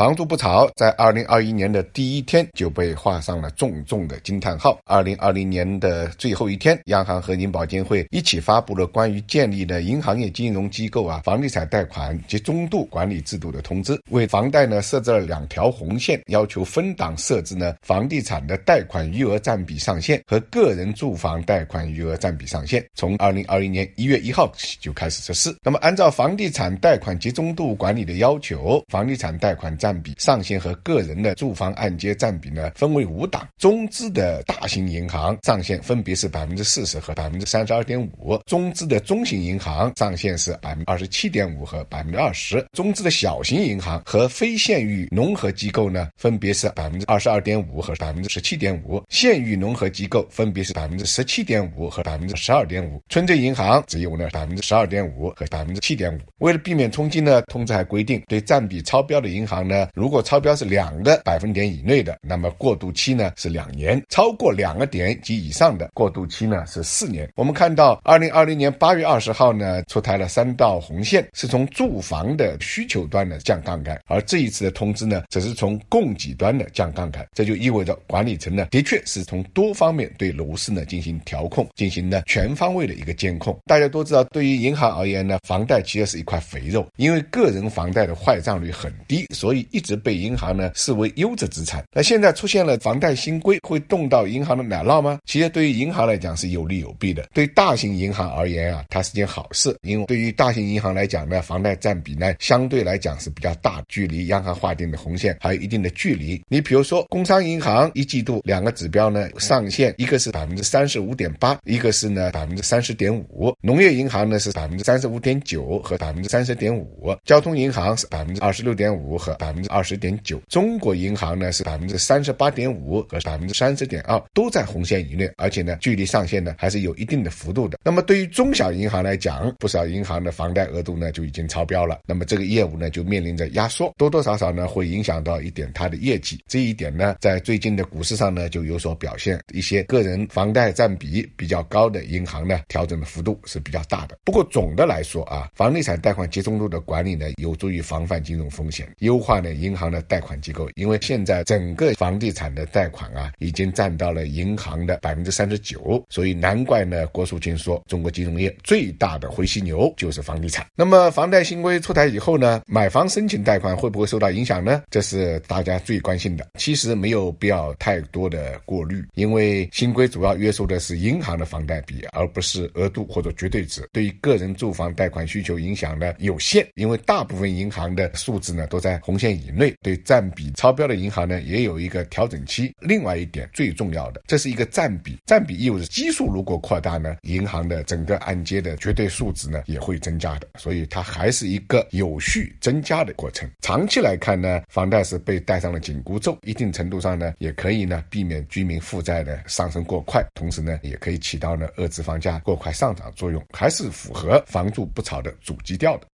房住不炒，在二零二一年的第一天就被画上了重重的惊叹号。二零二零年的最后一天，央行和银保监会一起发布了关于建立的银行业金融机构啊房地产贷款及中度管理制度的通知，为房贷呢设置了两条红线，要求分档设置呢房地产的贷款余额占比上限和个人住房贷款余额占比上限，从二零二一年一月一号起就开始实施。那么，按照房地产贷款集中度管理的要求，房地产贷款占占比上限和个人的住房按揭占比呢，分为五档。中资的大型银行上限分别是百分之四十和百分之三十二点五，中资的中型银行上限是百分之二十七点五和百分之二十，中资的小型银行和非县域农合机构呢，分别是百分之二十二点五和百分之十七点五，县域农合机构分别是百分之十七点五和百分之十二点五，村镇银行只有呢百分之十二点五和百分之七点五。为了避免冲击呢，通知还规定，对占比超标的银行呢，如果超标是两个百分点以内的，那么过渡期呢是两年；超过两个点及以上的，过渡期呢是四年。我们看到，二零二零年八月二十号呢出台了三道红线，是从住房的需求端的降杠杆，而这一次的通知呢，则是从供给端的降杠杆。这就意味着管理层呢，的确是从多方面对楼市呢进行调控，进行呢全方位的一个监控。大家都知道，对于银行而言呢，房贷其实是一块肥肉，因为个人房贷的坏账率很低，所以一直。被银行呢视为优质资产，那现在出现了房贷新规，会动到银行的奶酪吗？其实对于银行来讲是有利有弊的。对大型银行而言啊，它是件好事，因为对于大型银行来讲呢，房贷占比呢相对来讲是比较大，距离央行划定的红线还有一定的距离。你比如说，工商银行一季度两个指标呢上限，一个是百分之三十五点八，一个是呢百分之三十点五。农业银行呢是百分之三十五点九和百分之三十点五，交通银行是百分之二十六点五和百百分之二。十点九，中国银行呢是百分之三十八点五和百分之三十点二，都在红线以内，而且呢距离上限呢还是有一定的幅度的。那么对于中小银行来讲，不少银行的房贷额度呢就已经超标了，那么这个业务呢就面临着压缩，多多少少呢会影响到一点它的业绩。这一点呢在最近的股市上呢就有所表现，一些个人房贷占比比较高的银行呢调整的幅度是比较大的。不过总的来说啊，房地产贷款集中度的管理呢有助于防范金融风险，优化呢银行。的贷款机构，因为现在整个房地产的贷款啊，已经占到了银行的百分之三十九，所以难怪呢，郭树清说，中国金融业最大的灰犀牛就是房地产。那么房贷新规出台以后呢，买房申请贷款会不会受到影响呢？这是大家最关心的。其实没有必要太多的过滤，因为新规主要约束的是银行的房贷比，而不是额度或者绝对值。对于个人住房贷款需求影响呢有限，因为大部分银行的数字呢都在红线以内。对占比超标的银行呢，也有一个调整期。另外一点最重要的，这是一个占比，占比意味着基数如果扩大呢，银行的整个按揭的绝对数值呢也会增加的，所以它还是一个有序增加的过程。长期来看呢，房贷是被戴上了紧箍咒，一定程度上呢，也可以呢避免居民负债的上升过快，同时呢，也可以起到呢遏制房价过快上涨作用，还是符合房住不炒的主基调的。